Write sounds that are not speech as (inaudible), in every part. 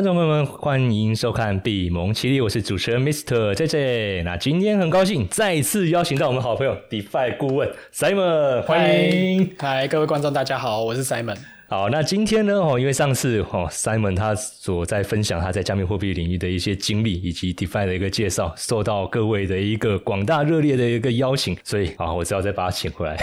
观众朋友们，欢迎收看《比蒙奇力》，我是主持人 Mister J J。那今天很高兴再次邀请到我们好朋友 DeFi 顾问 Simon，欢迎。嗨，各位观众，大家好，我是 Simon。好，那今天呢？哦，因为上次哦，Simon 他所在分享他在加密货币领域的一些经历以及 DeFi 的一个介绍，受到各位的一个广大热烈的一个邀请，所以啊，我只好再把他请回来。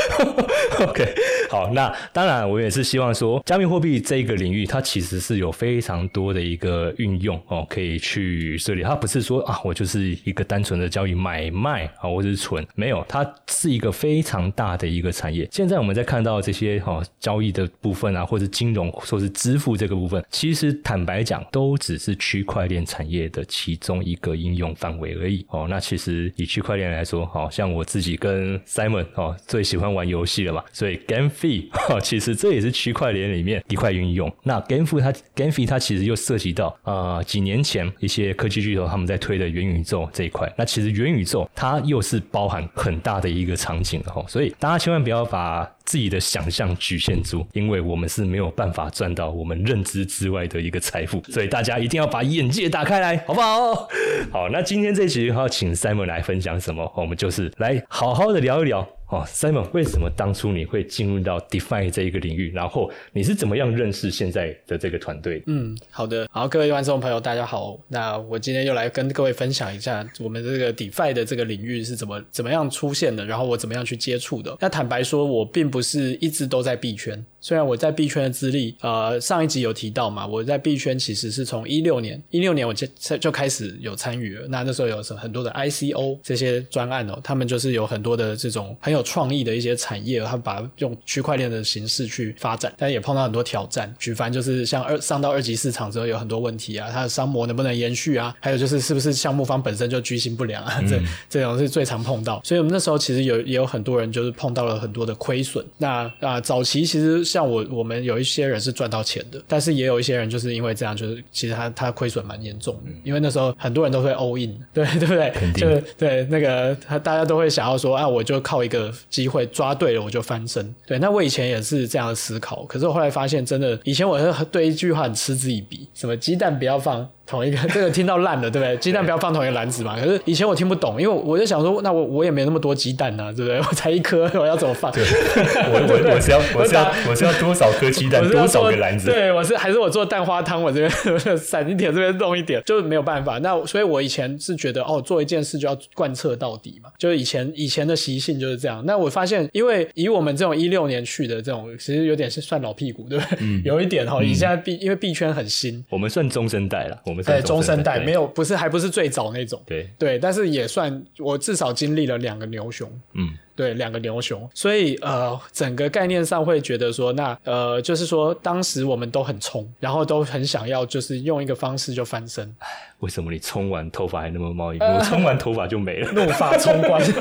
(laughs) OK，好，那当然我也是希望说，加密货币这一个领域，它其实是有非常多的一个运用哦，可以去设立。它不是说啊，我就是一个单纯的交易买卖啊，或者是存，没有，它是一个非常大的一个产业。现在我们在看到这些哈交易的。部分啊，或者金融，或是支付这个部分，其实坦白讲，都只是区块链产业的其中一个应用范围而已。哦，那其实以区块链来说，好像我自己跟 Simon 哦最喜欢玩游戏了嘛，所以 GameFi 哈，其实这也是区块链里面一块运用。那 GameFi 它 GameFi 它其实又涉及到啊几年前一些科技巨头他们在推的元宇宙这一块。那其实元宇宙它又是包含很大的一个场景的哈，所以大家千万不要把自己的想象局限住，因为我们是没有办法赚到我们认知之外的一个财富，所以大家一定要把眼界打开来，好不好？好，那今天这集要请 Simon 来分享什么？我们就是来好好的聊一聊。哦，Simon，为什么当初你会进入到 DeFi 这一个领域？然后你是怎么样认识现在的这个团队？嗯，好的，好，各位观众朋友，大家好。那我今天又来跟各位分享一下我们这个 DeFi 的这个领域是怎么怎么样出现的，然后我怎么样去接触的。那坦白说，我并不是一直都在币圈，虽然我在币圈的资历，呃，上一集有提到嘛，我在币圈其实是从一六年，一六年我就就开始有参与了。那那时候有什很多的 ICO 这些专案哦，他们就是有很多的这种很有创意的一些产业，他们把用区块链的形式去发展，但也碰到很多挑战。举凡就是像二上到二级市场之后有很多问题啊，它的商模能不能延续啊？还有就是是不是项目方本身就居心不良啊？这这种是最常碰到。所以我们那时候其实有也有很多人就是碰到了很多的亏损。那啊，早期其实像我我们有一些人是赚到钱的，但是也有一些人就是因为这样，就是其实他他亏损蛮严重的。因为那时候很多人都会 all in，(laughs) 对对不对？就是对那个他大家都会想要说啊，我就靠一个机。机会抓对了，我就翻身。对，那我以前也是这样的思考，可是我后来发现，真的，以前我是对一句话很嗤之以鼻，什么鸡蛋不要放。同一个 (laughs) 这个听到烂了，对不对？鸡蛋不要放同一个篮子嘛。可是以前我听不懂，因为我就想说，那我我也没那么多鸡蛋啊，对不对？(laughs) 我才一颗，(laughs) 我要怎么放？我我我是要我是要我是要多少颗鸡蛋，多少个篮子？对，我是还是我做蛋花汤，我这边散一点，这边弄一点，就是没有办法。那所以，我以前是觉得，哦，做一件事就要贯彻到底嘛。就是以前以前的习性就是这样。那我发现，因为以我们这种一六年去的这种，其实有点是算老屁股，对不对？嗯，有一点哈。你现在币因为币圈很新，我们算中生代了。对中生代没有，不是还不是最早那种，对。对，但是也算我至少经历了两个牛熊，嗯，对，两个牛熊，所以呃，整个概念上会觉得说，那呃，就是说当时我们都很冲，然后都很想要，就是用一个方式就翻身。(sighs) 为什么你冲完头发还那么茂密？我冲完头发就没了，(laughs) 怒发冲冠。(laughs)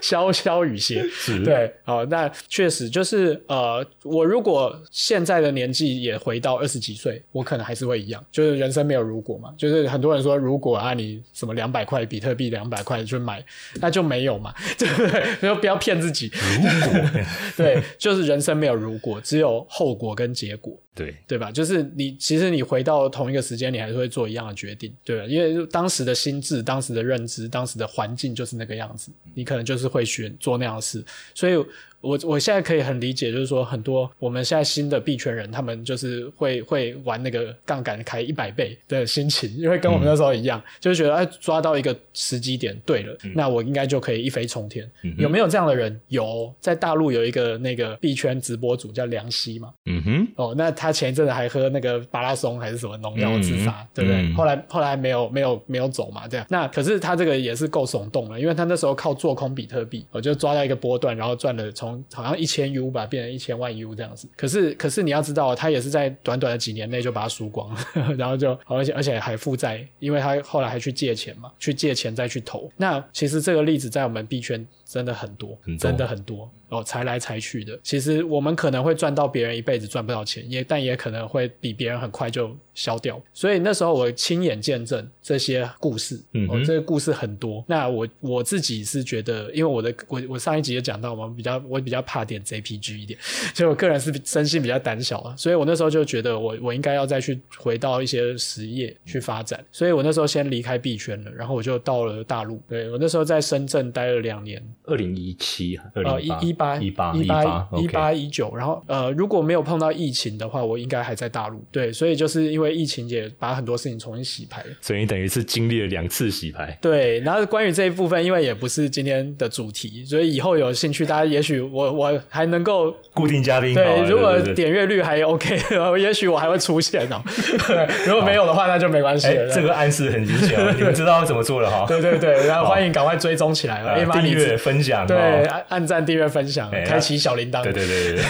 潇潇雨歇，对，好，那确实就是呃，我如果现在的年纪也回到二十几岁，我可能还是会一样，就是人生没有如果嘛，就是很多人说如果啊，你什么两百块比特币两百块去买，那就没有嘛，(laughs) 对？不要不要骗自己，如果 (laughs) 对，就是人生没有如果，只有后果跟结果。对对吧？就是你，其实你回到同一个时间，你还是会做一样的决定，对吧？因为当时的心智、当时的认知、当时的环境就是那个样子，你可能就是会选做那样的事，所以。我我现在可以很理解，就是说很多我们现在新的币圈人，他们就是会会玩那个杠杆开一百倍的心情，因为跟我们那时候一样，就是觉得哎抓到一个时机点对了，那我应该就可以一飞冲天。有没有这样的人？有，在大陆有一个那个币圈直播主叫梁希嘛。嗯哼。哦，那他前一阵子还喝那个巴拉松还是什么农药自杀，对不对？后来后来没有没有没有走嘛，这样。那可是他这个也是够耸动了，因为他那时候靠做空比特币，我就抓到一个波段，然后赚了从。好像一千 U 吧，变成一千万 U 这样子。可是，可是你要知道，他也是在短短的几年内就把它输光了，(laughs) 然后就而且而且还负债，因为他后来还去借钱嘛，去借钱再去投。那其实这个例子在我们币圈真的很多，真的很多。哦裁来裁去的。其实我们可能会赚到别人一辈子赚不到钱，也但也可能会比别人很快就消掉。所以那时候我亲眼见证这些故事，嗯哦，这个故事很多。那我我自己是觉得，因为我的我我上一集也讲到嘛，比较我比较怕点 JPG 一点，(laughs) 所以我个人是身心比较胆小啊，所以我那时候就觉得我我应该要再去回到一些实业去发展，所以我那时候先离开币圈了，然后我就到了大陆。对我那时候在深圳待了两年，二零一七、二呃，零一一八一八一八一八一九，然后呃，如果没有碰到疫情的话，我应该还在大陆。对，所以就是因为疫情也把很多事情重新洗牌。所以你等于是经历了两次洗牌。对，然后关于这一部分，因为也不是今天的主题，所以以后有兴趣，大家也许我我还能够固定嘉宾对，如果点阅率还 OK，(laughs) 也许我还会出现哦。对 (laughs) 如果没有的话，那就没关系这个暗示很明显哦，(laughs) 你们知道怎么做了哈？对对对，然后欢迎赶快追踪起来了。订阅、分享，对哦按按赞、订阅、分享，哎开启小铃铛。对对对对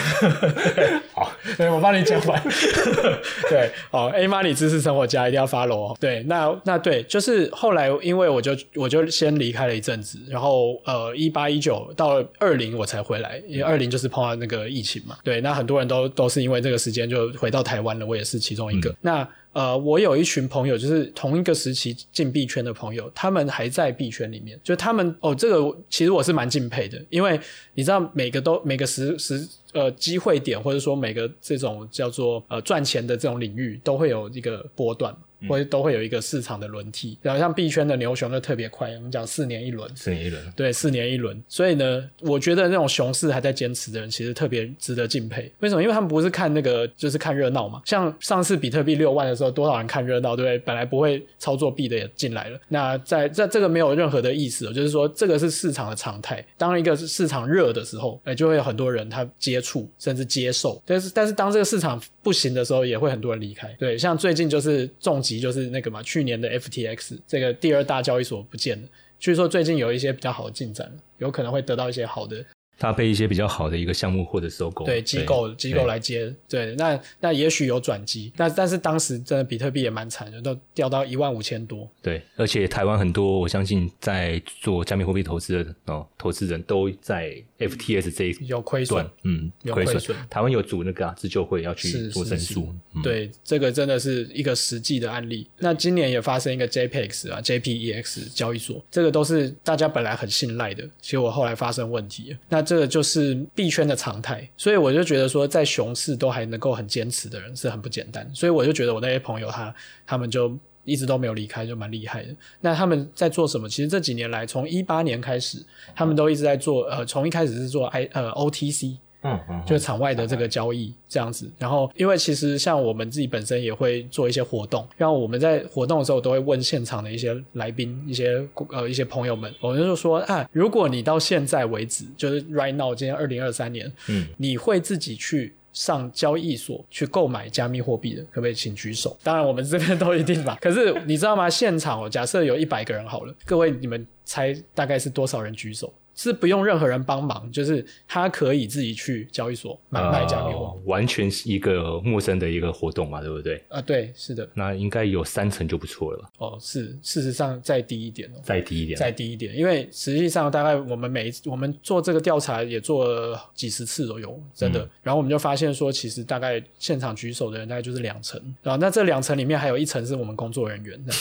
对，(laughs) 好，对，我帮你讲完。(laughs) 对，哦，A 妈，你知识生活家一定要 follow 哦。对，那那对，就是后来因为我就我就先离开了一阵子，然后呃，一八一九到二零我才回来，因为二零就是碰到那个疫情嘛。对，那很多人都都是因为这个时间就回到台湾了，我也是其中一个。那呃，我有一群朋友，就是同一个时期进币圈的朋友，他们还在币圈里面，就他们哦，这个其实我是蛮敬佩的，因为你知道每个都每个时时呃机会点，或者说每个这种叫做呃赚钱的这种领域，都会有一个波段。或者都会有一个市场的轮替，然后像币圈的牛熊就特别快，我们讲四年一轮，四年一轮，对，四年一轮。所以呢，我觉得那种熊市还在坚持的人，其实特别值得敬佩。为什么？因为他们不是看那个，就是看热闹嘛。像上次比特币六万的时候，多少人看热闹，对不对？本来不会操作币的也进来了。那在在这个没有任何的意思哦，就是说这个是市场的常态。当一个市场热的时候，哎，就会有很多人他接触甚至接受。但是但是当这个市场不行的时候，也会很多人离开。对，像最近就是重疾，就是那个嘛，去年的 FTX 这个第二大交易所不见了。据说最近有一些比较好的进展，有可能会得到一些好的搭配一些比较好的一个项目或者收购，对机构机构来接，对，那那也许有转机，那但是当时真的比特币也蛮惨的，都掉到一万五千多，对，而且台湾很多，我相信在做加密货币投资的哦，投资人都在 FTS 这一有亏损段，，嗯，亏有亏损台湾有组那个啊自救会要去做申诉，嗯对，这个真的是一个实际的案例。那今年也发生一个 JPEX 啊，JPEX 交易所，这个都是大家本来很信赖的，结果后来发生问题了。那这个就是币圈的常态，所以我就觉得说，在熊市都还能够很坚持的人是很不简单。所以我就觉得我那些朋友他他们就。一直都没有离开，就蛮厉害的。那他们在做什么？其实这几年来，从一八年开始，他们都一直在做。呃，从一开始是做 I 呃 OTC，嗯嗯，就是场外的这个交易这样子。然后，因为其实像我们自己本身也会做一些活动，然后我们在活动的时候都会问现场的一些来宾、一些呃一些朋友们，我们就说啊，如果你到现在为止，就是 right now，今天二零二三年，嗯，你会自己去。上交易所去购买加密货币的，可不可以请举手？当然，我们这边都一定吧。可是你知道吗？现场哦，假设有一百个人好了，各位你们猜大概是多少人举手？是不用任何人帮忙，就是他可以自己去交易所买卖加密货币。呃完全是一个陌生的一个活动嘛，对不对？啊，对，是的，那应该有三层就不错了，哦，是，事实上再低一点哦，再低一点，再低一点，因为实际上大概我们每一次我们做这个调查也做了几十次都有，真的。然后我们就发现说，其实大概现场举手的人大概就是两层，然后那这两层里面还有一层是我们工作人员。(laughs) 的，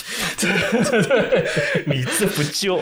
你这不就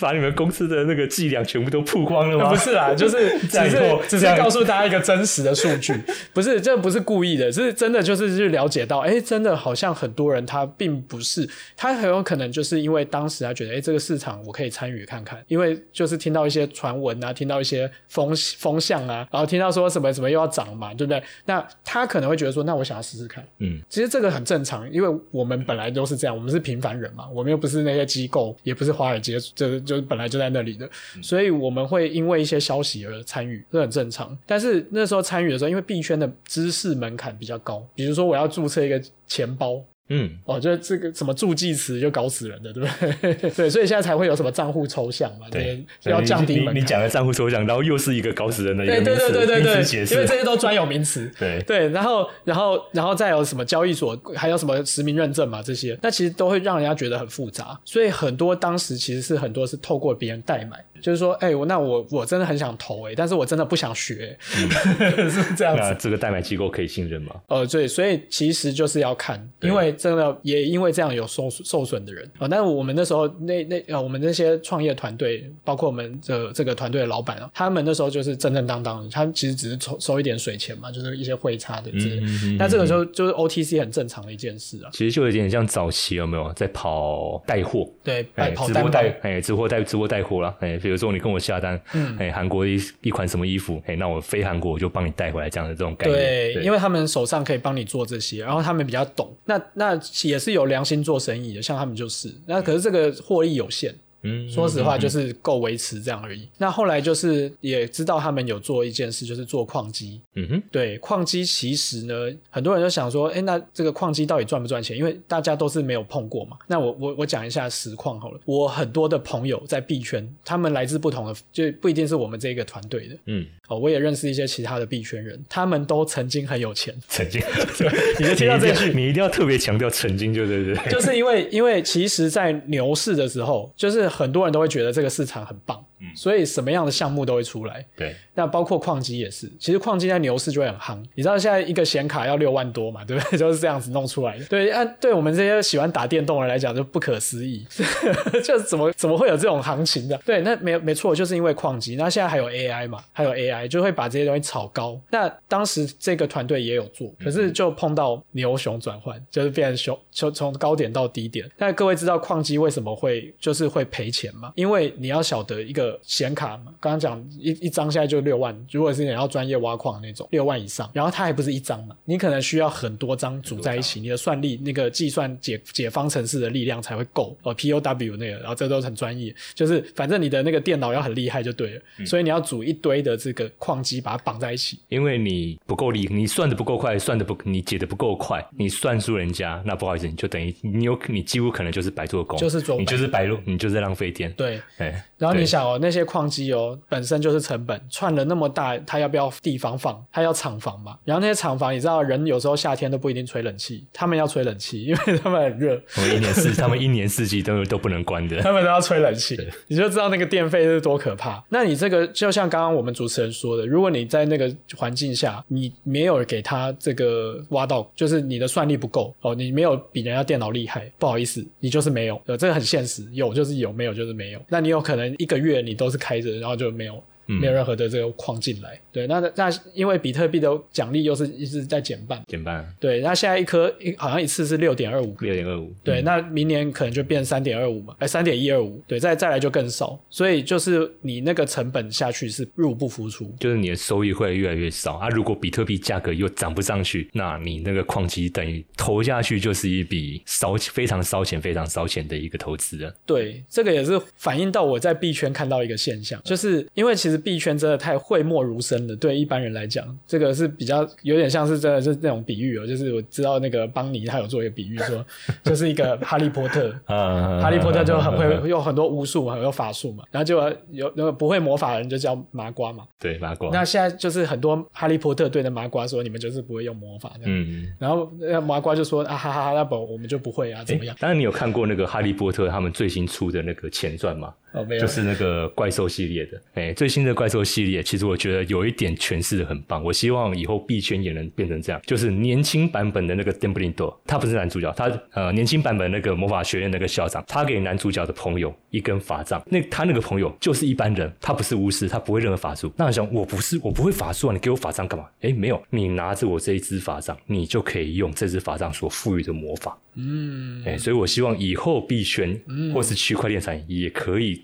把你们公司的那个伎俩全部都曝光了吗？不是啦，(laughs) 就是只是只是告诉大家一个真实的数据，(laughs) 不是这不是故意的，是真的就是去了解到，哎，真的好像很多人他并不是，他很有可能就是因为当时他觉得，哎，这个市场我可以参与看看，因为就是听到一些传闻啊，听到一些风风向啊，然后听到说什么什么又要涨嘛，对不对？那他可能会觉得说，那我想要试试看，嗯，其实这个很正常，因为我们本来都是这样，我们是平凡人嘛，我们又不是那些机构，也不是华尔街，就就本来就在那里的，所以所以我们会因为一些消息而参与，这很正常。但是那时候参与的时候，因为币圈的知识门槛比较高，比如说我要注册一个钱包。嗯，哦，就是这个什么助记词就搞死人的，对不对？(laughs) 对，所以现在才会有什么账户抽象嘛，对，就要降低你门槛。你讲的账户抽象，然后又是一个搞死人的一个对对名词对对因为这些都专有名词。(laughs) 对对，然后然后然后再有什么交易所，还有什么实名认证嘛，这些，那其实都会让人家觉得很复杂。所以很多当时其实是很多是透过别人代买，就是说，哎、我那我我真的很想投哎、但是我真的不想学、(laughs) 是这样子。那这个代买机构可以信任吗？呃，对，所以其实就是要看，因为真的也因为这样有受受损的人。啊、呃但是我们那时候那那呃，我们那些创业团队，包括我们这这个团队的老板啊，他们那时候就是正正当当的，他们其实只是收收一点水钱嘛，就是一些汇差的之类的。嗯嗯嗯那这个时候就是 OTC 很正常的一件事啊，其实就有点像早期有没有在跑带货？对，直播带，哎，直播带直播带货啦，哎，比如说你跟我下单，嗯。哎，韩国一一款什么衣服，哎，那我飞韩国我就帮你带回来，这样的这种概念，对，因为他们手上可以帮你做这些，然后他们比较懂，那那那也是有良心做生意的，像他们就是，那可是这个获益有限，嗯，说实话，就是够维持这样而已。那后来就是也知道他们有做一件事，就是做矿机。嗯哼，对，矿机其实呢，很多人就想说，哎，那这个矿机到底赚不赚钱？因为大家都是没有碰过嘛。那我我我讲一下实况好了。我很多的朋友在币圈，他们来自不同的，就不一定是我们这个团队的。嗯，哦，我也认识一些其他的币圈人，他们都曾经很有钱。曾经，(laughs) 你就听到这句你一定要特别强调曾经，就对对对，就是因为，因为其实，在牛市的时候，就是很多人都会觉得这个市场很棒，嗯所以什么样的项目都会出来。对，那包括矿机也是，其实矿机在牛市就会很夯。你知道现在一个显卡要六万多嘛，对不对？(laughs) 就是这样子弄出来的。对，按、对我们这些喜欢打电动的人来讲，就不可思议，(laughs) 就怎么怎么会有这种行情的？对，那没没错，就是因为矿机。那现在还有 AI 嘛，还有 AI 就会把这些东西炒高。那当时这个团队也有做，可是就碰到牛熊转换，就是变成熊，就从高点到低点。那各位知道矿机为什么会就是会赔钱嘛？因为你要晓得一个显卡嘛，刚刚讲一一张现在就六万，如果是你要专业挖矿那种，六万以上，然后它还不是一张嘛，你可能需要很多张组在一起，你的算力那个计算解解方程式的力量才会够哦，POW 那个，然后这都很专业，就是反正你的那个电脑要很厉害就对了，所以你要组一堆的这个矿机把它绑在一起。因为你不够力，你算的不够快，算的不，你解的不够快，你算输人家，那不好意思，你就等于你有你几乎可能就是白做工，就是做你就是白路，你就是在浪费电，对，哎，然后你想哦，那些矿机哦，本身就是成本，串了那么大，它要不要地方放？它要厂房嘛。然后那些厂房，你知道，人有时候夏天都不一定吹冷气，他们要吹冷气，(laughs) 因为他们很热，我们一年四，(laughs) 他们一年四季都都不能关的，他们都要吹冷气，你就知道那个电费是多可怕。那你这个就像刚刚我们主持人说的，如果你在那个环境下，你没有给他这个挖到，就是你的算力不够哦，你没有比人家电脑厉害，不好意思，你就是没有，呃，这个很现实，有就是有，没有就是没有。那你有可能一个月你都是开着，然后就没有。没有任何的这个矿进来，对，那那因为比特币的奖励又是一直在减半，减半。对，那现在一颗一好像一次是六点二五。六点二五，对，那明年可能就变三点二五嘛，哎，三点一二五，对，再再来就更少，所以就是你那个成本下去是入不敷出。就是你的收益会越来越少。啊。如果比特币价格又涨不上去，那你那个矿机等于投下去就是一笔烧非常烧钱、非常烧钱的一个投资了。对，这个也是反映到我在币圈看到一个现象，就是因为其实币圈真的太讳莫如深了，对一般人来讲，这个是比较有点像是真的是那种比喻哦，就是我知道那个邦尼他有做一个比喻说，(laughs) 就是一个哈利波特，啊哈利波特就很会有很多巫术，很有法术嘛，然后就有那个不会魔法的人就叫麻瓜嘛。对麻瓜，那现在就是很多哈利波特对着麻瓜说：“你们就是不会用魔法。”这样，嗯。然后那麻瓜就说：“啊哈哈哈，那不我们就不会啊，怎么样当然，你有看过那个《哈利波特》他们最新出的那个前传吗？？”哦，没有，就是那个怪兽系列的，哎，最新的怪兽系列，其实我觉得有一点诠释的很棒。我希望以后币圈也能变成这样，就是年轻版本的那个 Dumbledore，他不是男主角，他呃年轻版本那个魔法学院那个校长，他给男主角的朋友一根法杖，那他那个朋友就是一般人，他不是巫师，他不会任何法术。那我想，我不是，我不会法术啊，你给我法杖干嘛？哎，没有，你拿着我这一支法杖，你就可以用这支法杖所赋予的魔法。嗯，哎，所以我希望以后币圈或是区块链产业也可以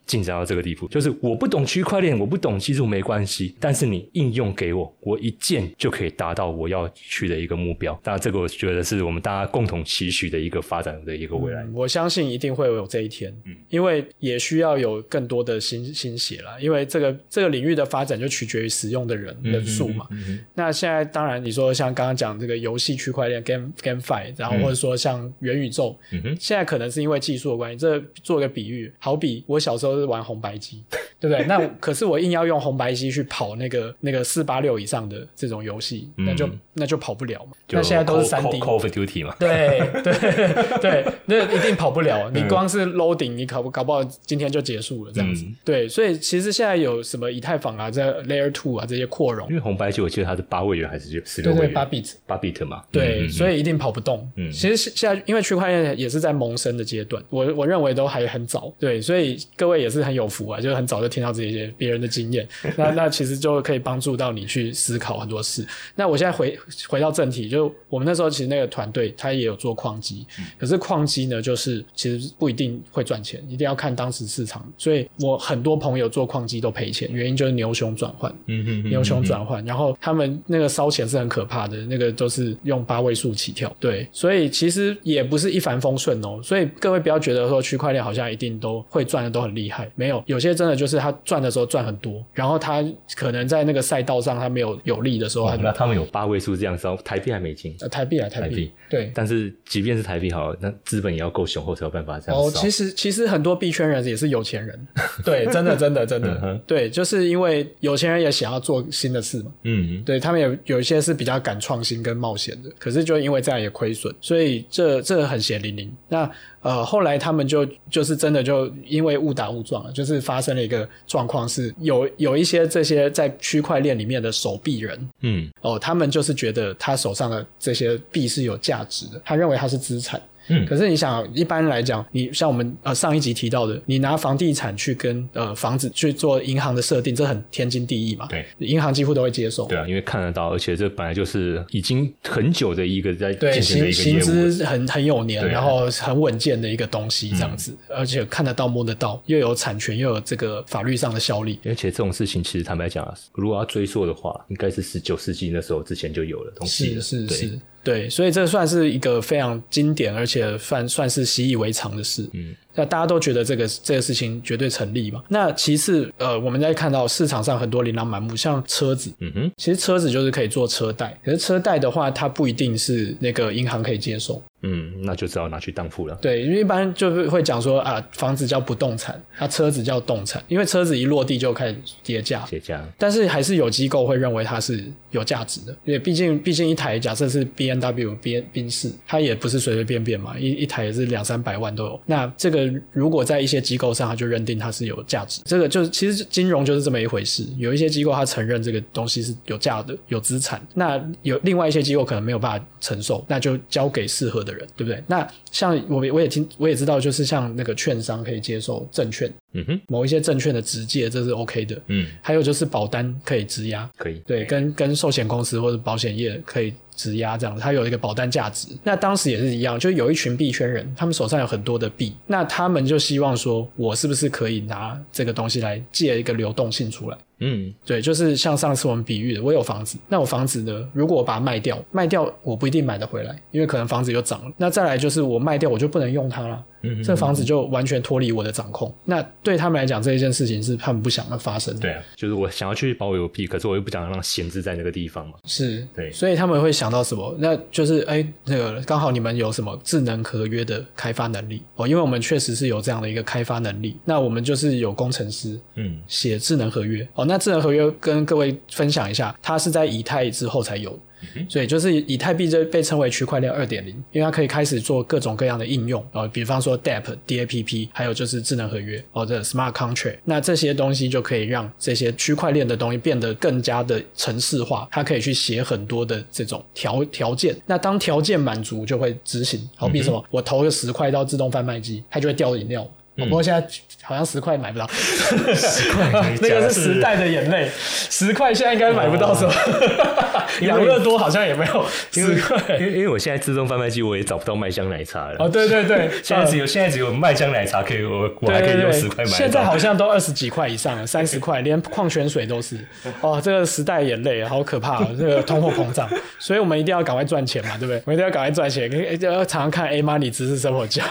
进展到这个地步，就是我不懂区块链，我不懂技术没关系，但是你应用给我，我一键就可以达到我要去的一个目标。那这个我觉得是我们大家共同期许的一个发展的一个未来。我相信一定会有这一天，嗯，因为也需要有更多的新新血了，因为这个这个领域的发展就取决于使用的人人数嘛。嗯那现在当然你说像刚刚讲这个游戏区块链 game GameFi，然后或者说像元宇宙，嗯现在可能是因为技术的关系，这做个比喻，好比我小时候是玩红白机，对不对？那可是我硬要用红白机去跑那个那个四八六以上的这种游戏，那就那就跑不了嘛。那现在都是三 D Call of Duty 嘛？对对对，那一定跑不了。你光是 loading，你搞不搞不好今天就结束了这样子。对，所以其实现在有什么以太坊啊，这 Layer Two 啊这些扩容，因为红白机我记得它是八位元还是就十六位元？八 bit，八 bit 嘛。对，所以一定跑不动。嗯，其实现在因为区块链也是在萌生的阶段，我我认为都还很早。对，所以各位也是很有福啊，就是很早就听到这些别人的经验，那那其实就可以帮助到你去思考很多事。那我现在回回到正题，就我们那时候其实那个团队他也有做矿机，可是矿机呢，就是其实不一定会赚钱，一定要看当时市场。所以我很多朋友做矿机都赔钱，原因就是牛熊转换，嗯嗯，牛熊转换，然后他们那个烧钱是很可怕的，那个都是用八位数起跳。对，所以其实也不是一帆风顺哦。所以各位不要觉得说区块链好像一定都会赚的都很厉害，没有，有些真的就是他赚的时候赚很多，然后他可能在那个赛道上他没有有利的时候，那他们有八位数这样烧，台币还美金？呃，台币啊，台币。对，但是即便是台币好，那资本也要够雄厚才有办法这样哦，其实其实很多币圈人也是有钱人，(laughs) 对，真的真的真的，对，就是因为有钱人也想要做新的事嘛，嗯，对他们有有一些是比较敢创新跟冒险的，可是就因为这样也亏损，所以这这很血淋淋。那呃，后来他们就就是真的就因为误打误撞了，就是发生了一个状况，是有有一些这些在区块链里面的手币人，嗯，哦，他们就是觉得他手上的这些币是有价值的，他认为它是资产。嗯，可是你想，一般来讲，你像我们呃上一集提到的，你拿房地产去跟呃房子去做银行的设定，这很天经地义嘛。对，银行几乎都会接受。对啊，因为看得到，而且这本来就是已经很久的一个在对行行资很很有年，然后很稳健的一个东西这样子，而且看得到摸得到，又有产权，又有这个法律上的效力。而且这种事情其实坦白讲，如果要追溯的话，应该是十九世纪那时候之前就有了东西。是是是。对，所以这算是一个非常经典，而且算算是习以为常的事。嗯。那大家都觉得这个这个事情绝对成立嘛？那其次，呃，我们在看到市场上很多琳琅满目，像车子，嗯哼，其实车子就是可以做车贷，可是车贷的话，它不一定是那个银行可以接受。嗯，那就只好拿去当铺了。对，因为一般就是会讲说啊，房子叫不动产，它车子叫动产，因为车子一落地就开始跌价。跌价。但是还是有机构会认为它是有价值的，因为毕竟毕竟一台假设是 B N W 宾宾士，它也不是随随便便嘛，一一台也是两三百万都有。那这个。如果在一些机构上，他就认定它是有价值，这个就是其实金融就是这么一回事。有一些机构他承认这个东西是有价的、有资产，那有另外一些机构可能没有办法承受，那就交给适合的人，对不对？那像我我也听我也知道，就是像那个券商可以接受证券，嗯哼，某一些证券的直借这是 OK 的，嗯，还有就是保单可以质押，可以，对，跟跟寿险公司或者保险业可以。质押这样，它有一个保单价值。那当时也是一样，就有一群币圈人，他们手上有很多的币，那他们就希望说，我是不是可以拿这个东西来借一个流动性出来？嗯，对，就是像上次我们比喻的，我有房子，那我房子呢，如果我把它卖掉，卖掉我不一定买得回来，因为可能房子又涨了。那再来就是我卖掉，我就不能用它了。这房子就完全脱离我的掌控。那对他们来讲，这一件事情是他们不想要发生的。对啊，就是我想要去保有币，可是我又不想让闲置在那个地方嘛。是，对，所以他们会想到什么？那就是哎，那个刚好你们有什么智能合约的开发能力哦？因为我们确实是有这样的一个开发能力。那我们就是有工程师，嗯，写智能合约哦。那智能合约跟各位分享一下，它是在以太之后才有。所以就是以太币这被称为区块链二点零，因为它可以开始做各种各样的应用，呃，比方说 DApp、DAPP，还有就是智能合约或者 Smart Contract，那这些东西就可以让这些区块链的东西变得更加的程式化，它可以去写很多的这种条条件，那当条件满足就会执行，好比什么，我投个十块到自动贩卖机，它就会掉饮料。不过现在好像十块买不到，十块 (laughs) 那个是时代的眼泪，十块现在应该买不到什么，(laughs) 养乐多好像也没有十块。因为因为我现在自动贩卖机我也找不到麦香奶茶了。哦，对对对，现在只有现在只有麦香奶茶可以，我我还可以用十块买。现在好像都二十几块以上了，三十块，连矿泉水都是。(laughs) 哦，这个时代眼泪好可怕，这个通货膨胀，所以我们一定要赶快赚钱嘛，对不对？我们一定要赶快赚钱，要常常看 A Money 知识生活家，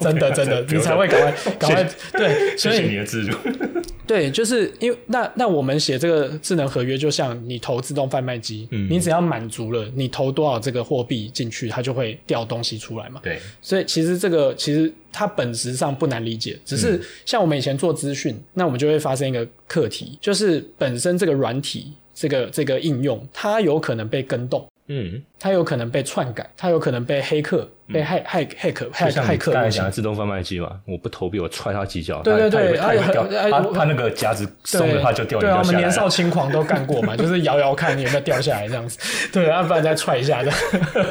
真的真的，你才会赶快 (laughs) 赶快对。(laughs) 谢谢你的自助。(laughs) 对，就是因为那那我们写这个智能合约，就像你投自动贩卖机，你只要满足了你投多少这个货币进去，它就会掉东西出来嘛。对，所以其实这个其实它本质上不难理解，只是像我们以前做资讯，那我们就会发生一个课题，就是本身这个软体这个这个应用，它有可能被跟动，嗯，它有可能被篡改，它有可能被黑客。被骇骇骇客害害客，刚才讲的自动贩卖机嘛，我不投币，我踹他几脚，对对对，他掉，他他那个夹子松了，他就掉。对啊，我们年少轻狂都干过嘛，就是摇摇看你有没有掉下来这样子，对，要不然再踹一下这样。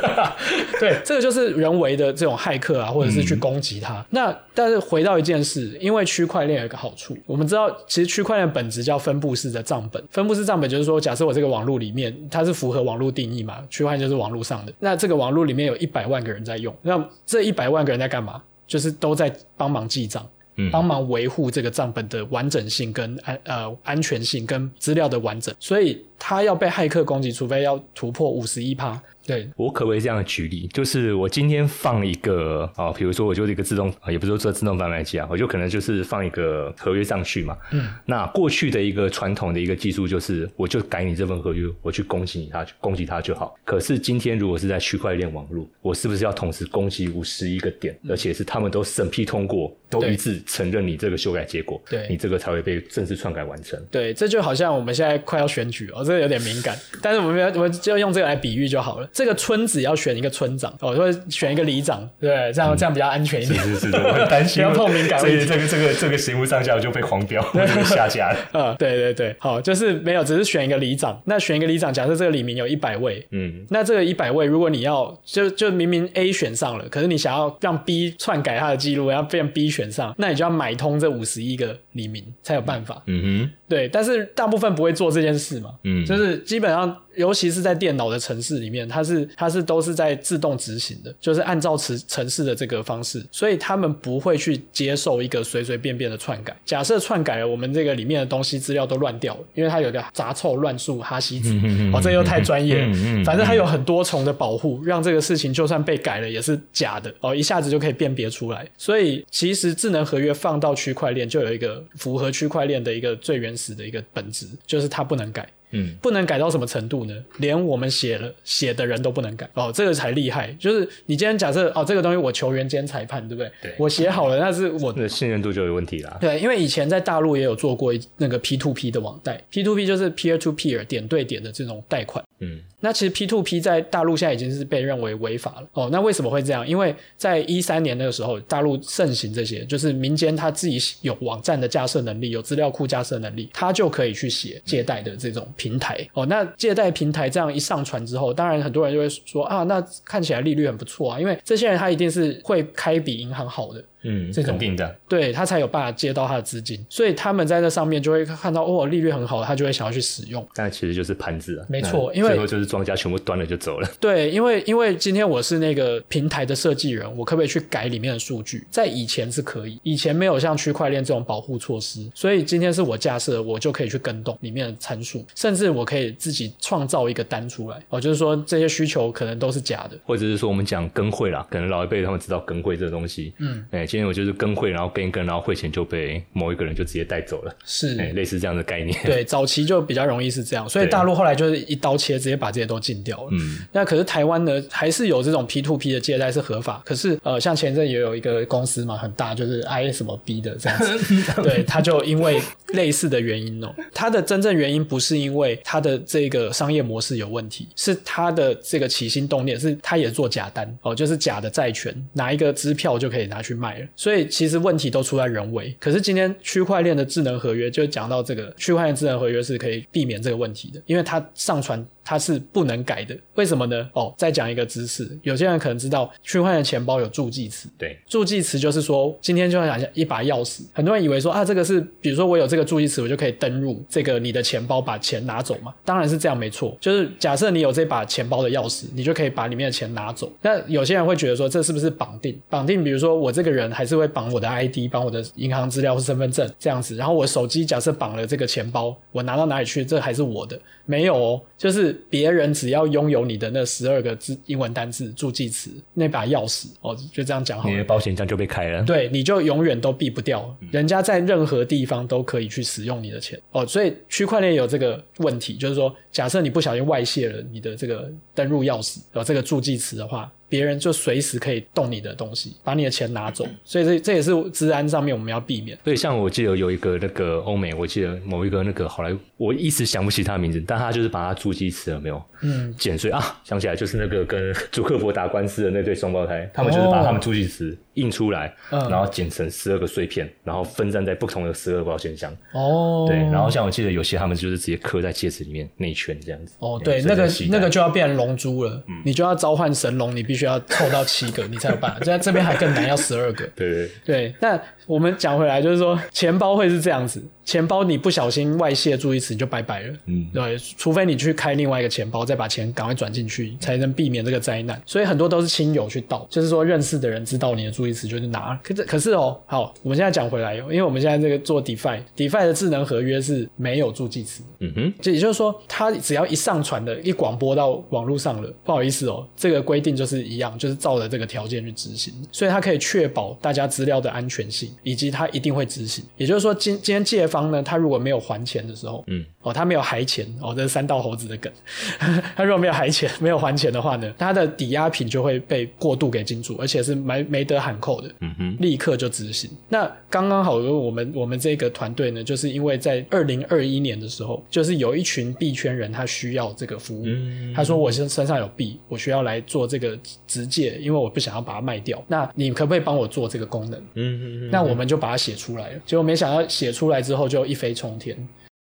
(laughs) 对，这个就是人为的这种骇客啊，或者是去攻击他。那但是回到一件事，因为区块链有一个好处，我们知道其实区块链本质叫分布式的账本，分布式账本就是说，假设我这个网络里面它是符合网络定义嘛，区块链就是网络上的，那这个网络里面有一百万个人在。用那这一百万个人在干嘛？就是都在帮忙记账，帮忙维护这个账本的完整性跟安呃安全性跟资料的完整，所以他要被骇客攻击，除非要突破五十一趴。对我可不可以这样举例？就是我今天放一个啊，比如说我就是一个自动啊，也不是说做自动贩卖机啊，我就可能就是放一个合约上去嘛。嗯。那过去的一个传统的一个技术就是，我就改你这份合约，我去攻击你它，攻击它就好。可是今天如果是在区块链网络，我是不是要同时攻击五十一个点，而且是他们都审批通过，都一致承认你这个修改结果，对，你这个才会被正式篡改完成。对，这就好像我们现在快要选举哦，这个有点敏感，但是我们要我们就用这个来比喻就好了。这个村子要。选一个村长，哦，或者选一个里长，对，这样这样比较安全一点。是是是，我很担心，(laughs) 不要透明感。所以这个这个这个刑务上下就被黄标，(laughs) 下架了。嗯，(laughs) 对对对，好，就是没有，只是选一个里长。那选一个里长，假设这个里面有一百位，嗯，那这个一百位，如果你要就就明明 A 选上了，可是你想要让 B 篡改他的记录，要变 B 选上，那你就要买通这五十一个里民才有办法。嗯哼，对，但是大部分不会做这件事嘛，嗯，就是基本上。尤其是在电脑的城市里面，它是它是都是在自动执行的，就是按照城城市的这个方式，所以他们不会去接受一个随随便便的篡改。假设篡改了，我们这个里面的东西资料都乱掉了，因为它有个杂凑乱数哈希子，哦，这又太专业了。反正它有很多重的保护，让这个事情就算被改了也是假的哦，一下子就可以辨别出来。所以其实智能合约放到区块链就有一个符合区块链的一个最原始的一个本质，就是它不能改。嗯，不能改到什么程度呢？连我们写了写的人都不能改哦，这个才厉害。就是你今天假设哦，这个东西我球员兼裁判，对不对？对，我写好了，那是我的信任度就有问题啦。对，因为以前在大陆也有做过那个 P to P 的网贷，P to P 就是 peer to peer 点对点的这种贷款。嗯，那其实 P to P 在大陆现在已经是被认为违法了哦。那为什么会这样？因为在一三年那个时候，大陆盛行这些，就是民间他自己有网站的架设能力，有资料库架设能力，他就可以去写借贷的这种平台哦。那借贷平台这样一上传之后，当然很多人就会说啊，那看起来利率很不错啊，因为这些人他一定是会开比银行好的。嗯，这肯定的，对他才有办法接到他的资金，所以他们在这上面就会看到哦，利率很好，他就会想要去使用。但其实就是盘子啊，没错，因为最后就是庄家全部端了就走了。(laughs) 对，因为因为今天我是那个平台的设计人，我可不可以去改里面的数据？在以前是可以，以前没有像区块链这种保护措施，所以今天是我架设，我就可以去跟动里面的参数，甚至我可以自己创造一个单出来。哦，就是说这些需求可能都是假的，或者是说我们讲更会啦，可能老一辈他们知道更会这个东西。嗯，哎，今天我就是跟会。然后跟一跟，然后汇钱就被某一个人就直接带走了，是类似这样的概念。对，(laughs) 早期就比较容易是这样，所以大陆后来就是一刀切，直接把这些都禁掉了。嗯，那可是台湾呢，还是有这种 P to P 的借贷是合法。可是呃，像前阵也有一个公司嘛，很大，就是 I 什么 B 的这样子，(laughs) 对，他就因为类似的原因哦，他的真正原因不是因为他的这个商业模式有问题，是他的这个起心动念是他也做假单哦，就是假的债权，拿一个支票就可以拿去卖了。所以其实问题都出在人。为，可是今天区块链的智能合约就讲到这个区块链智能合约是可以避免这个问题的，因为它上传它是不能改的。为什么呢？哦，再讲一个知识，有些人可能知道，区块链钱包有助记词。对，助记词就是说，今天就像讲一下一把钥匙。很多人以为说啊，这个是，比如说我有这个助记词，我就可以登入这个你的钱包，把钱拿走嘛。当然是这样，没错。就是假设你有这把钱包的钥匙，你就可以把里面的钱拿走。那有些人会觉得说，这是不是绑定？绑定，比如说我这个人还是会绑我的 ID，绑我的银行资料或身份证这样子。然后我手机假设绑了这个钱包，我拿到哪里去，这还是我的。没有哦，就是别人只要拥有你的那十二个字英文单字助记词那把钥匙哦，就这样讲好了。你的保险箱就被开了。对，你就永远都避不掉，人家在任何地方都可以去使用你的钱哦。所以区块链有这个问题，就是说，假设你不小心外泄了你的这个登录钥匙有这个助记词的话。别人就随时可以动你的东西，把你的钱拿走，所以这这也是治安上面我们要避免。对，像我记得有一个那个欧美，我记得某一个那个好莱，我一时想不起他的名字，但他就是把他助记词了没有？嗯，减税啊，想起来就是那个跟 (laughs) 祖克伯打官司的那对双胞胎，他们就是把他们助记词印出来，然后剪成十二个碎片，然后分散在不同的十二个保险箱。哦，对，然后像我记得有些他们就是直接刻在戒指里面内圈这样子。哦，对，那个那个就要变龙珠了，你就要召唤神龙，你必须。要凑到七个，你才有办法。(laughs) 在这边还更难，要十二个。对对对。那我们讲回来，就是说，钱包会是这样子。钱包你不小心外泄注意词，你就拜拜了。嗯，对，除非你去开另外一个钱包，再把钱赶快转进去，才能避免这个灾难。所以很多都是亲友去盗，就是说认识的人知道你的注意词就去拿。可是可是哦，好，我们现在讲回来，因为我们现在这个做 DeFi，DeFi 的智能合约是没有助记词。嗯哼，就也就是说，它只要一上传的，一广播到网络上了，不好意思哦，这个规定就是一样，就是照着这个条件去执行，所以它可以确保大家资料的安全性，以及它一定会执行。也就是说，今今天借方呢，他如果没有还钱的时候，嗯，哦，他没有还钱，哦，这是三道猴子的梗。(laughs) 他如果没有还钱，没有还钱的话呢，他的抵押品就会被过度给金主，而且是没没得喊扣的，嗯哼，立刻就执行。那刚刚好，我们我们这个团队呢，就是因为在二零二一年的时候，就是有一群币圈人他需要这个服务，他说我身身上有币，我需要来做这个直借，因为我不想要把它卖掉。那你可不可以帮我做这个功能？嗯嗯，那我们就把它写出来了。结果没想到写出来之后就一飞冲天，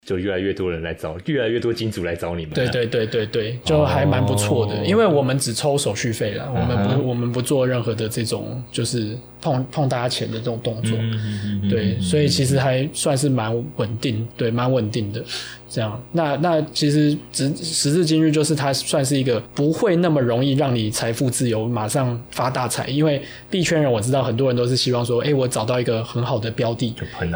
就越来越多人来找，越来越多金主来找你们。对对对对对，就还蛮不错的，因为我们只抽手续费了，我们不我们不做任何的这种就是碰碰大家钱的这种动作。对，所以其实还算是蛮稳定，对，蛮稳定的。这样，那那其实时时至今日，就是它算是一个不会那么容易让你财富自由、马上发大财。因为币圈人我知道很多人都是希望说，哎，我找到一个很好的标的，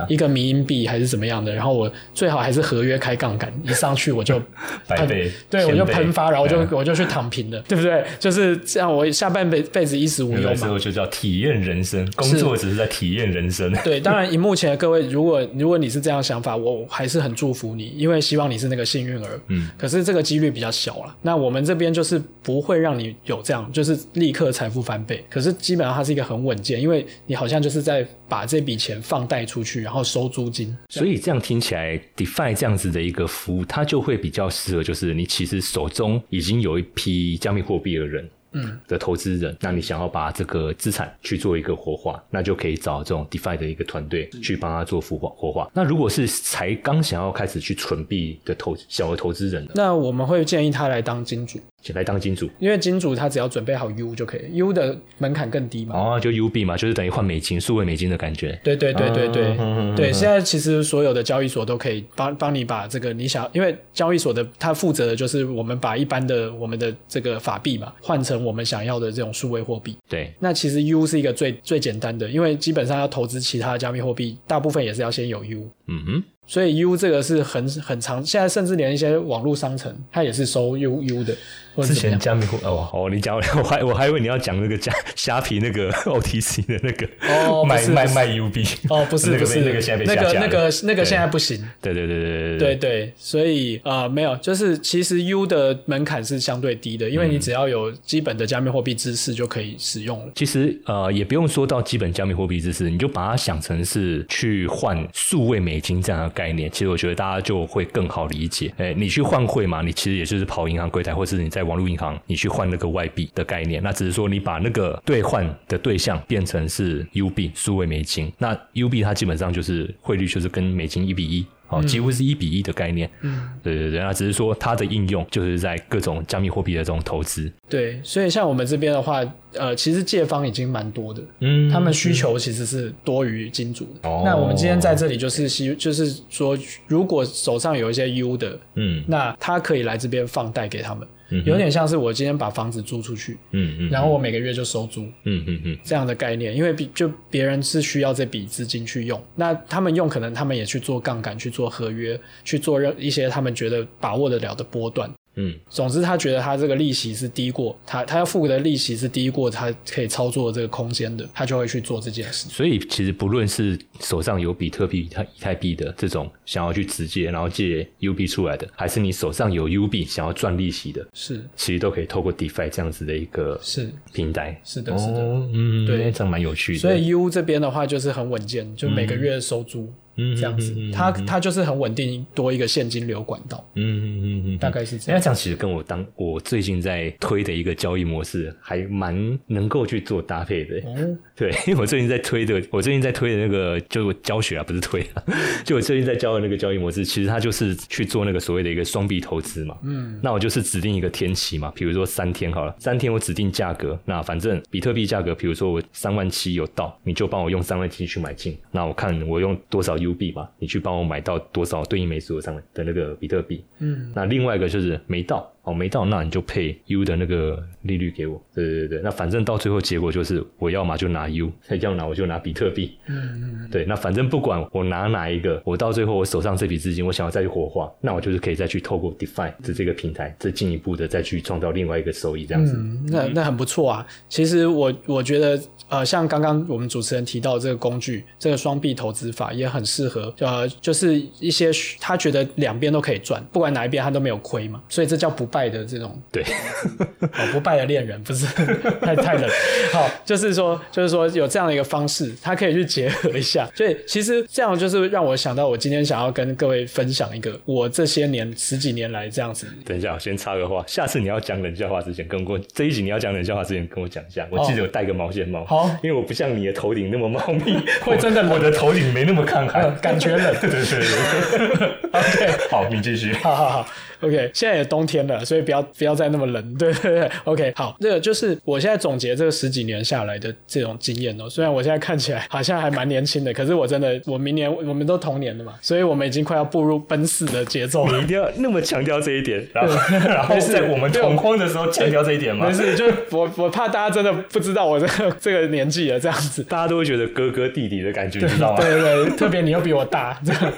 一个迷因币还是怎么样的，然后我最好还是合约开杠杆，一上去我就 (laughs) 喷，对我就喷发，然后我就我就去躺平了，对不对？就是这样，我下半辈辈子衣食无忧嘛。时候就叫体验人生，工作只是在体验人生。对，当然以目前的各位，如果如果你是这样想法，我还是很祝福你，因为。希望你是那个幸运儿，嗯，可是这个几率比较小了。那我们这边就是不会让你有这样，就是立刻财富翻倍。可是基本上它是一个很稳健，因为你好像就是在把这笔钱放贷出去，然后收租金。所以这样听起来，DeFi 这样子的一个服务，它就会比较适合，就是你其实手中已经有一批加密货币的人。嗯，的投资人，那你想要把这个资产去做一个活化，那就可以找这种 DeFi 的一个团队去帮他做孵化活化。那如果是才刚想要开始去存币的投小额投资人，那我们会建议他来当金主。来当金主，因为金主他只要准备好 U 就可以，U 的门槛更低嘛。哦，就 U 币嘛，就是等于换美金、数位美金的感觉。对对对对对对，现在其实所有的交易所都可以帮帮你把这个你想，因为交易所的他负责的就是我们把一般的我们的这个法币嘛换成我们想要的这种数位货币。对，那其实 U 是一个最最简单的，因为基本上要投资其他加密货币，大部分也是要先有 U。嗯哼。所以 U 这个是很很长，现在甚至连一些网络商城，它也是收 U U 的。之前加密货哦哦，你讲 (laughs) 我还我还以为你要讲那个加虾皮那个 (laughs) O T C 的那个哦，卖卖卖 U B 哦，不是 (laughs) 不是那个现在被那个那个那个现在不行。对对对对对对对，所以呃没有，就是其实 U 的门槛是相对低的，因为你只要有基本的加密货币知识就可以使用了。其实呃也不用说到基本加密货币知识，你就把它想成是去换数位美金这样的概念。其实我觉得。大家就会更好理解，哎，你去换汇嘛，你其实也就是跑银行柜台，或是你在网络银行，你去换那个外币的概念。那只是说你把那个兑换的对象变成是 U 币，数位美金。那 U 币它基本上就是汇率就是跟美金一比一。哦，几乎是一比一的概念。嗯，对对对，那只是说它的应用就是在各种加密货币的这种投资。对，所以像我们这边的话，呃，其实借方已经蛮多的，嗯他们需求其实是多于金主的。哦那我们今天在这里就是希，就是说，如果手上有一些 U 的，嗯那他可以来这边放贷给他们，嗯有点像是我今天把房子租出去，嗯嗯然后我每个月就收租。嗯嗯嗯这样的概念，因为比就别人是需要这笔资金去用，那他们用可能他们也去做杠杆、去做合约、去做任一些他们觉得把握得了的波段。嗯总之，他觉得他这个利息是低过他他要付的利息是低过他可以操作这个空间的，他就会去做这件事。所以其实不论是手上有比特币、以太以太币的这种想要去直接然后借 UB 出来的，还是你手上有 UB 想要赚利息的，是其实都可以透过 DeFi 这样子的一个是平台。是的，是的。哦，嗯，对这样蛮有趣的。所以 U 这边的话就是很稳健，就每个月收租、嗯这样子，它它就是很稳定，多一个现金流管道，嗯嗯嗯嗯，大概是这样。那这样其实跟我当我最近在推的一个交易模式还蛮能够去做搭配的。哦，对，因为我最近在推的，我最近在推的那个就教学啊，不是推啊，就我最近在教的那个交易模式，其实它就是去做那个所谓的一个双币投资嘛。嗯，那我就是指定一个天期嘛，比如说三天好了，三天我指定价格，那反正比特币价格，比如说我三万七有到，你就帮我用三万七去买进，那我看我用多少 U 币嘛，你去帮我买到多少对应枚数上的那个比特币。嗯，那另外一个就是没到。哦，没到，那你就配 U 的那个利率给我。对对对对，那反正到最后结果就是，我要么就拿 U，(laughs) 要拿我就拿比特币。嗯嗯，对，那反正不管我拿哪一个，我到最后我手上这笔资金，我想要再去活化，那我就是可以再去透过 DeFi 的这个平台，再进一步的再去创造另外一个收益，这样子。嗯，那那很不错啊。其实我我觉得，呃，像刚刚我们主持人提到这个工具，这个双币投资法也很适合，呃，就是一些他觉得两边都可以赚，不管哪一边他都没有亏嘛，所以这叫不败的这种对，(laughs) 哦，不败的恋人 (laughs) 不是 (laughs) 太太冷。好，就是说，就是说有这样的一个方式，他可以去结合一下。所以其实这样就是让我想到，我今天想要跟各位分享一个我这些年十几年来这样子。等一下，我先插个话，下次你要讲冷笑话之前，跟我这一集你要讲冷笑话之前跟我讲一下。我记得我戴个毛线帽，好。因为我不像你的头顶那么茂密，(laughs) 会真的我的头顶没那么抗寒。呃，感觉冷。对。对对对。OK，好，你继续。好好好，OK，现在也冬天了，所以不要不要再那么冷，对对对，OK，好，这个就是我现在总结这个十几年下来的这种经验哦。虽然我现在看起来好像还蛮年轻的，可是我真的，我明年我们都同年的嘛，所以我们已经快要步入奔四的节奏了。你一定要那么强调这一点，然 (laughs) 后然后在我们同框的时候强调这一点吗没？事，就我我怕大家真的不知道我这个这个年纪了，这样子。大家都会觉得哥哥弟弟的感觉，你知道吗？(laughs) 对对对，特别你又比我大，这样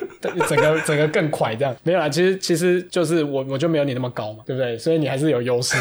整个整个更快，这样没有啦。其实其实就是我我就没有你那么高嘛，对不对？所以你还是有优势，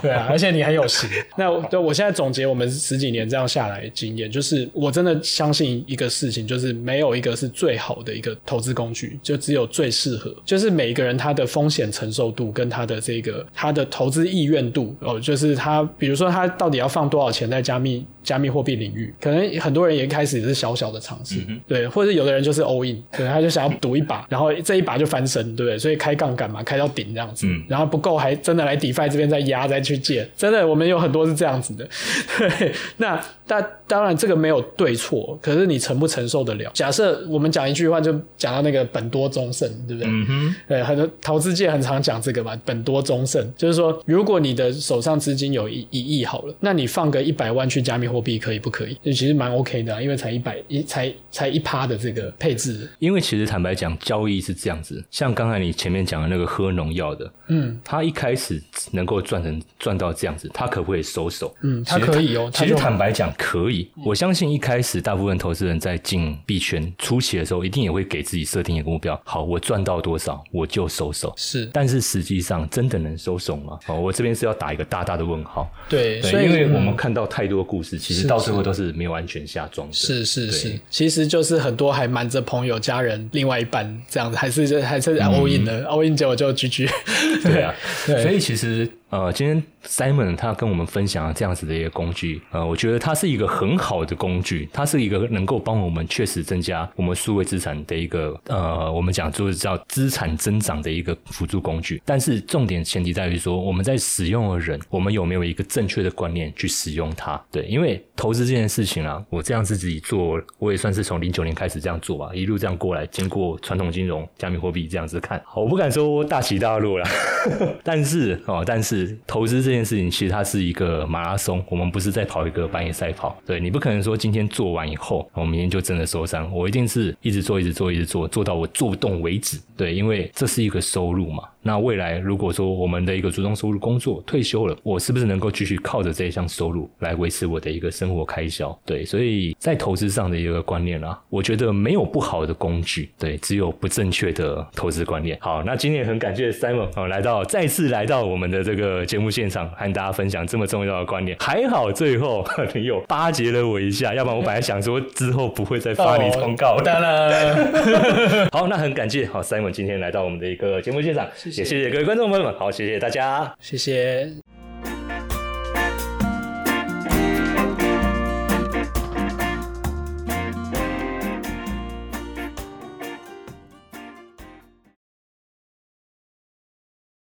对啊，而且你很有型。那我对我现在总结我们十几年这样下来的经验，就是我真的相信一个事情，就是没有一个是最好的一个投资工具，就只有最适合，就是每一个人他的风险承受度跟他的这个他的投资意愿度哦，就是他比如说他到底要放多少钱在加密加密货币领域，可能很多人也一开始也是小小的尝试，对，或者有的人就是 all in，可能，他就想要赌一把，然后这一把就翻身，对不对？所以开杠杆嘛，开到顶这样子，然后不够还真的来 DeFi 这边再压再去借，真的我们有很多是这样子的，(laughs) 对，那但当然这个没有对错，可是你承不承受得了？假设我们讲一句话，就讲到那个本多忠胜，对不对？嗯哼，对，很多投资界很常讲这个嘛，本多忠胜，就是说，如果你的手上资金有一一亿好了，那你放个一百万去加密货币可以不可以？就其实蛮 OK 的、啊，因为才一百一才才一趴的这个配置，因为其实坦白讲，交易是这样子，像刚才你前面讲的那个喝农药的，嗯他一开始能够赚成赚到这样子，他可不可以收手？嗯，他可以哦，其实坦白讲，可以。我相信一开始大部分投资人在进币圈初期的时候，一定也会给自己设定一个目标。好，我赚到多少我就收手。是但是实际上真的能收手吗？哦，我这边是要打一个大大的问号。对，所，以因为我嗯们看到太多故事，其实到最后都是没有安全下装的。是是是，其实就是很多还瞒着朋友、家人、另外一半这样子，还是还是 all in 的、all in 结果就 GG。对啊，(laughs) 对所以其实呃，今天 Simon 他跟我们分享了这样子的一个工具，呃，我觉得它是一个很好的工具，它是一个能够帮我们确实增加我们数位资产的一个呃，我们讲就是叫资产增长的一个辅助工具。但是重点前提在于说，我们在使用的人，我们有没有一个正确的观念去使用它？对，因为投资这件事情啊，我这样子自己做，我也算是从零九年开始这样做吧，一路这样过来，经过传统金融、加密货币这样子看，我不敢说大起大落啦，(laughs) 但是哦，但是投资这件事情其实它是一个马拉松，我们不是在跑一个半夜赛跑。对你不可能说今天做完以后，我明天就真的受伤。我一定是一直做，一直做，一直做，做到我做不动为止。对，因为这是一个收入嘛。那未来如果说我们的一个主动收入工作退休了，我是不是能够继续靠着这一项收入来维持我的一个生活开销？对，所以在投资上的一个观念啊，我觉得没有不好的工具，对，只有不正确的投资观念。好，那今天很感谢 Simon 哦，来到再次来到我们的这个节目现场，和大家分享这么重要的观念。还好最后 (laughs) 你有巴结了我一下，要不然我本来想说之后不会再发你通告当然，(laughs) 好，那很感谢好 Simon 今天来到我们的一个节目现场。也谢谢各位观众朋友们，好，谢谢大家，谢谢。